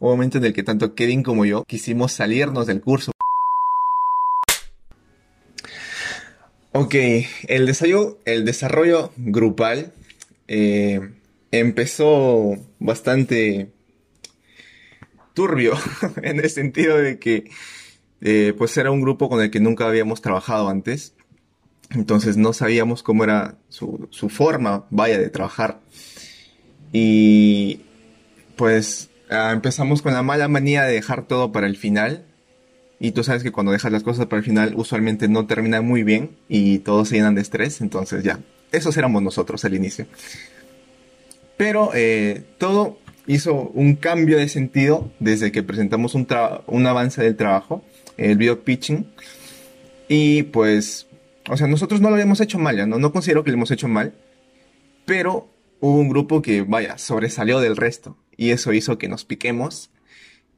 un momento en el que tanto Kevin como yo quisimos salirnos del curso. Ok, el desarrollo, grupal eh, empezó bastante turbio en el sentido de que eh, pues era un grupo con el que nunca habíamos trabajado antes entonces no sabíamos cómo era su, su forma, vaya, de trabajar. Y pues ah, empezamos con la mala manía de dejar todo para el final. Y tú sabes que cuando dejas las cosas para el final usualmente no termina muy bien y todos se llenan de estrés. Entonces ya, esos éramos nosotros al inicio. Pero eh, todo hizo un cambio de sentido desde que presentamos un, un avance del trabajo, el video pitching. Y pues o sea, nosotros no lo habíamos hecho mal, ya no, no considero que lo hemos hecho mal, pero hubo un grupo que, vaya, sobresalió del resto y eso hizo que nos piquemos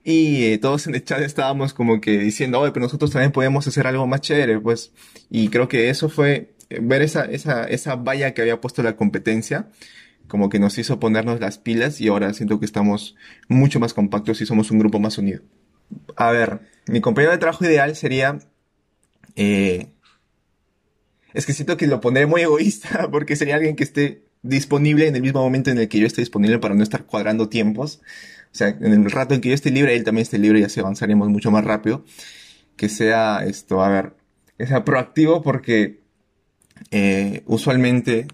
y eh, todos en el chat estábamos como que diciendo, oye, pero nosotros también podemos hacer algo más chévere, pues, y creo que eso fue eh, ver esa, esa, esa valla que había puesto la competencia, como que nos hizo ponernos las pilas y ahora siento que estamos mucho más compactos y somos un grupo más unido. A ver, mi compañero de trabajo ideal sería eh, es que siento que lo pondré muy egoísta porque sería alguien que esté disponible en el mismo momento en el que yo esté disponible para no estar cuadrando tiempos. O sea, en el rato en que yo esté libre, él también esté libre y así avanzaríamos mucho más rápido. Que sea esto, a ver, que sea proactivo porque eh, usualmente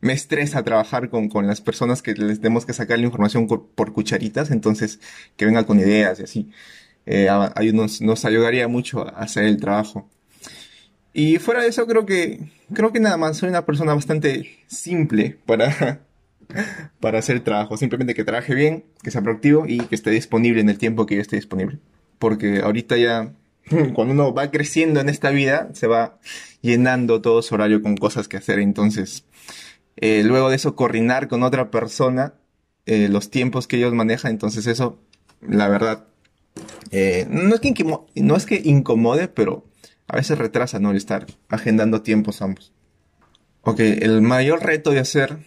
me estresa trabajar con, con, las personas que les tenemos que sacar la información por, cucharitas, entonces que venga con ideas y así. Eh, nos, nos ayudaría mucho a hacer el trabajo. Y fuera de eso, creo que, creo que nada más soy una persona bastante simple para, para hacer trabajo. Simplemente que trabaje bien, que sea proactivo y que esté disponible en el tiempo que yo esté disponible. Porque ahorita ya, cuando uno va creciendo en esta vida, se va llenando todo su horario con cosas que hacer. Entonces, eh, luego de eso, coordinar con otra persona eh, los tiempos que ellos manejan. Entonces, eso, la verdad, eh, no, es que no es que incomode, pero a veces retrasa, ¿no? El estar agendando tiempos ambos. Ok, el mayor reto de hacer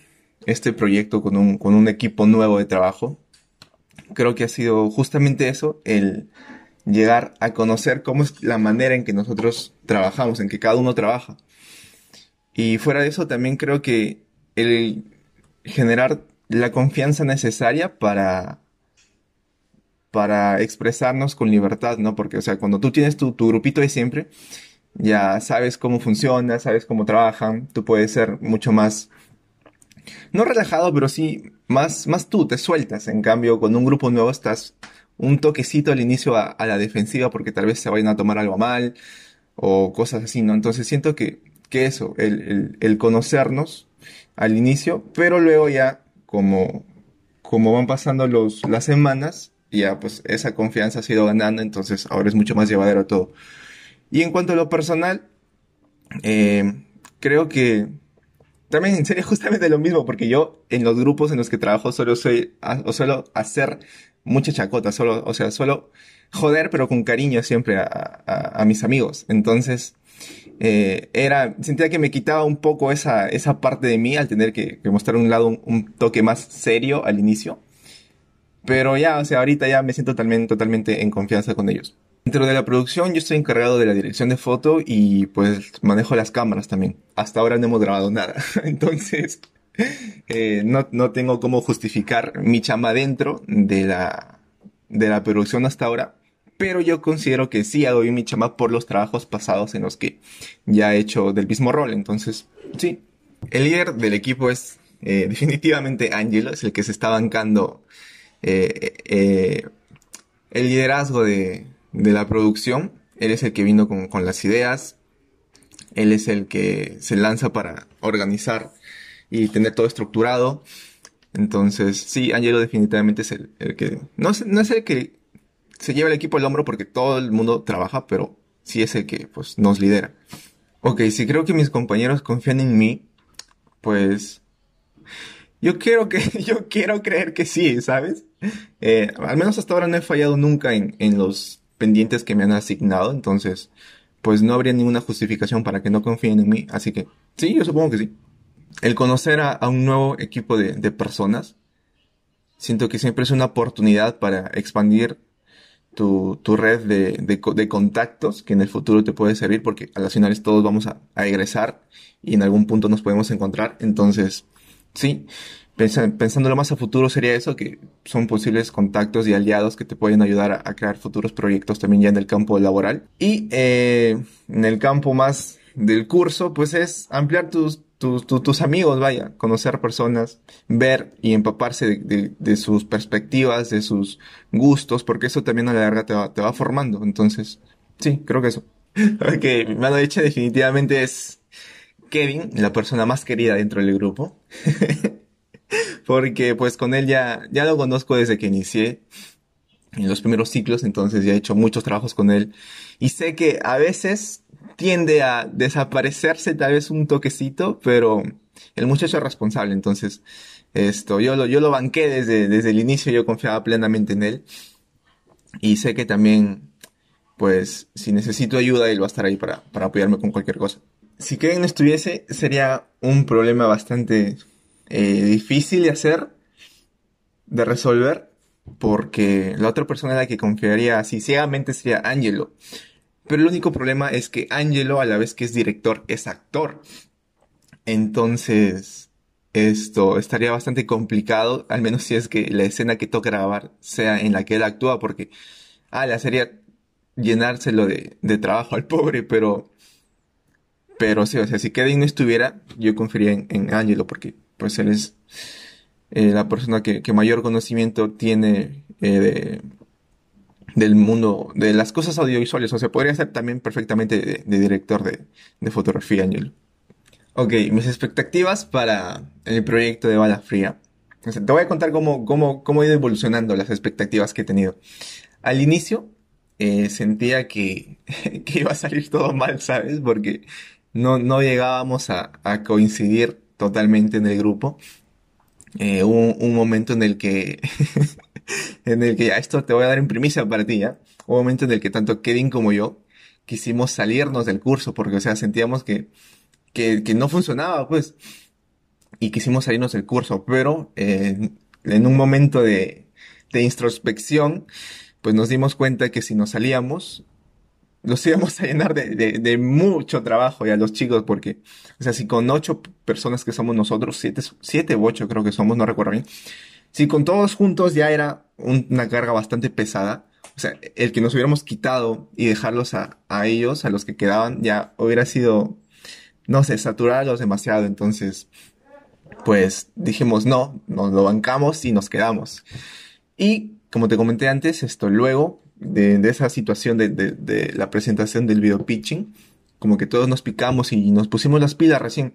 este proyecto con un, con un equipo nuevo de trabajo, creo que ha sido justamente eso, el llegar a conocer cómo es la manera en que nosotros trabajamos, en que cada uno trabaja. Y fuera de eso, también creo que el generar la confianza necesaria para para expresarnos con libertad, ¿no? Porque, o sea, cuando tú tienes tu, tu grupito de siempre, ya sabes cómo funciona, sabes cómo trabajan, tú puedes ser mucho más, no relajado, pero sí más, más tú, te sueltas. En cambio, con un grupo nuevo estás un toquecito al inicio a, la defensiva porque tal vez se vayan a tomar algo mal o cosas así, ¿no? Entonces siento que, que eso, el, el, el conocernos al inicio, pero luego ya como, como van pasando los, las semanas, ya pues esa confianza ha sido ganando, entonces ahora es mucho más llevadero todo. Y en cuanto a lo personal, eh, creo que también sería justamente lo mismo, porque yo en los grupos en los que trabajo solo soy, o suelo hacer mucha chacota, solo, o sea, solo joder, pero con cariño siempre a, a, mis amigos. Entonces, eh, era, sentía que me quitaba un poco esa, esa parte de mí al tener que, mostrar un lado, un toque más serio al inicio. Pero ya, o sea, ahorita ya me siento totalmente, totalmente en confianza con ellos. Dentro de la producción yo estoy encargado de la dirección de foto y pues manejo las cámaras también. Hasta ahora no hemos grabado nada. Entonces, eh, no, no tengo cómo justificar mi chama dentro de la, de la producción hasta ahora. Pero yo considero que sí hago bien mi chama por los trabajos pasados en los que ya he hecho del mismo rol. Entonces, sí. El líder del equipo es eh, definitivamente Angelo, es el que se está bancando eh, eh, el liderazgo de, la producción. Él es el que vino con, las ideas. Él es el que se lanza para organizar y tener todo estructurado. Entonces, sí, Angelo definitivamente es el, que... No es, no es el que se lleva el equipo al hombro porque todo el mundo trabaja, pero sí es el que pues, nos lidera. Ok, si creo que mis compañeros confían en mí, pues yo quiero que, yo quiero creer que sí, ¿sabes? Eh, al menos hasta ahora no he fallado nunca en, en los pendientes que me han asignado, entonces, pues no habría ninguna justificación para que no confíen en mí. Así que, sí, yo supongo que sí. El conocer a, un nuevo equipo de, de personas Siento que siempre es una oportunidad para expandir tu, tu red de, de, de, contactos que en el futuro te puede servir porque a las finales todos vamos a, a egresar y en algún punto nos podemos encontrar. Entonces, sí, pensándolo más a futuro sería eso, que son posibles contactos y aliados que te pueden ayudar a, crear futuros proyectos también ya en el campo laboral. Y eh, en el campo más del curso, pues es ampliar tus, tus, tus, amigos, vaya, conocer personas, ver y empaparse de, de, sus perspectivas, de sus gustos, porque eso también a la larga te va, te va formando. Entonces, sí, creo que eso. ok, mano derecha definitivamente es Kevin, la persona más querida dentro del grupo. porque pues con él ya, ya lo conozco desde que inicié en los primeros ciclos, entonces ya he hecho muchos trabajos con él y sé que a veces tiende a desaparecerse tal vez un toquecito, pero el muchacho es responsable, entonces esto, yo lo, yo lo banqué desde, desde el inicio, yo confiaba plenamente en él y sé que también, pues, si necesito ayuda, él va a estar ahí para, para apoyarme con cualquier cosa. Si Kevin no estuviese, sería un problema bastante eh, difícil de hacer, de resolver, porque la otra persona en la que confiaría así ciegamente sería Angelo. Pero el único problema es que Angelo, a la vez que es director, es actor. Entonces, esto estaría bastante complicado, al menos si es que la escena que toca grabar sea en la que él actúa, porque, ah, la sería llenárselo de, de trabajo al pobre, pero, pero sí, o sea, si Kevin no estuviera, yo confiaría en, en Angelo, porque, pues, él es eh, la persona que, que, mayor conocimiento tiene eh, de, del mundo de las cosas audiovisuales. O sea, podría ser también perfectamente de, director de, de, fotografía, Angelo. Ok, mis expectativas para el proyecto de Bala Fría. O sea, te voy a contar cómo, cómo, cómo he ido evolucionando las expectativas que he tenido. Al inicio eh, sentía que, que iba a salir todo mal, ¿sabes? Porque no, no llegábamos a, a coincidir totalmente en el grupo. Eh, hubo un momento en el que en el que ya esto te voy a dar en primicia para ti, ¿ya? Un momento en el que tanto Kevin como yo quisimos salirnos del curso porque, o sea, sentíamos que, que, que no funcionaba, pues. Y quisimos salirnos del curso, pero eh, en un momento de, de introspección, pues nos dimos cuenta que si nos salíamos, los íbamos a llenar de, de, mucho trabajo ya los chicos, porque, o sea, si con ocho personas que somos nosotros, siete, siete u ocho creo que somos, no recuerdo bien, si con todos juntos ya era una carga bastante pesada, o sea, el que nos hubiéramos quitado y dejarlos a, a ellos, a los que quedaban, ya hubiera sido, no sé, saturarlos demasiado. Entonces, pues dijimos, no, nos lo bancamos y nos quedamos. Y como te comenté antes, esto luego de, de esa situación de, de, de, la presentación del video pitching, como que todos nos picamos y nos pusimos las pilas recién.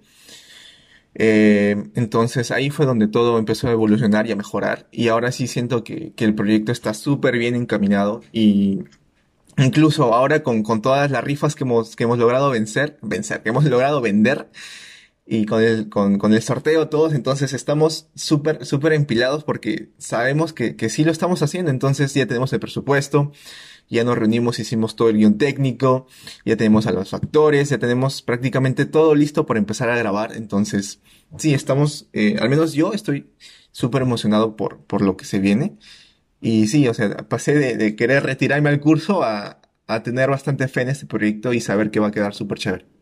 Eh, entonces ahí fue donde todo empezó a evolucionar y a mejorar. Y ahora sí siento que, que el proyecto está súper bien encaminado y incluso ahora con, con todas las rifas que hemos, que hemos logrado vencer, vencer, que hemos logrado vender y con el, con, con el sorteo todos, entonces estamos súper, súper empilados porque sabemos que, que sí lo estamos haciendo, entonces ya tenemos el presupuesto, ya nos reunimos, hicimos todo el guion técnico, ya tenemos a los actores, ya tenemos prácticamente todo listo para empezar a grabar. Entonces, sí, estamos, eh, al menos yo estoy súper emocionado por, por lo que se viene. Y sí, o sea, pasé de, de querer retirarme al curso a, a tener bastante fe en este proyecto y saber que va a quedar súper chévere.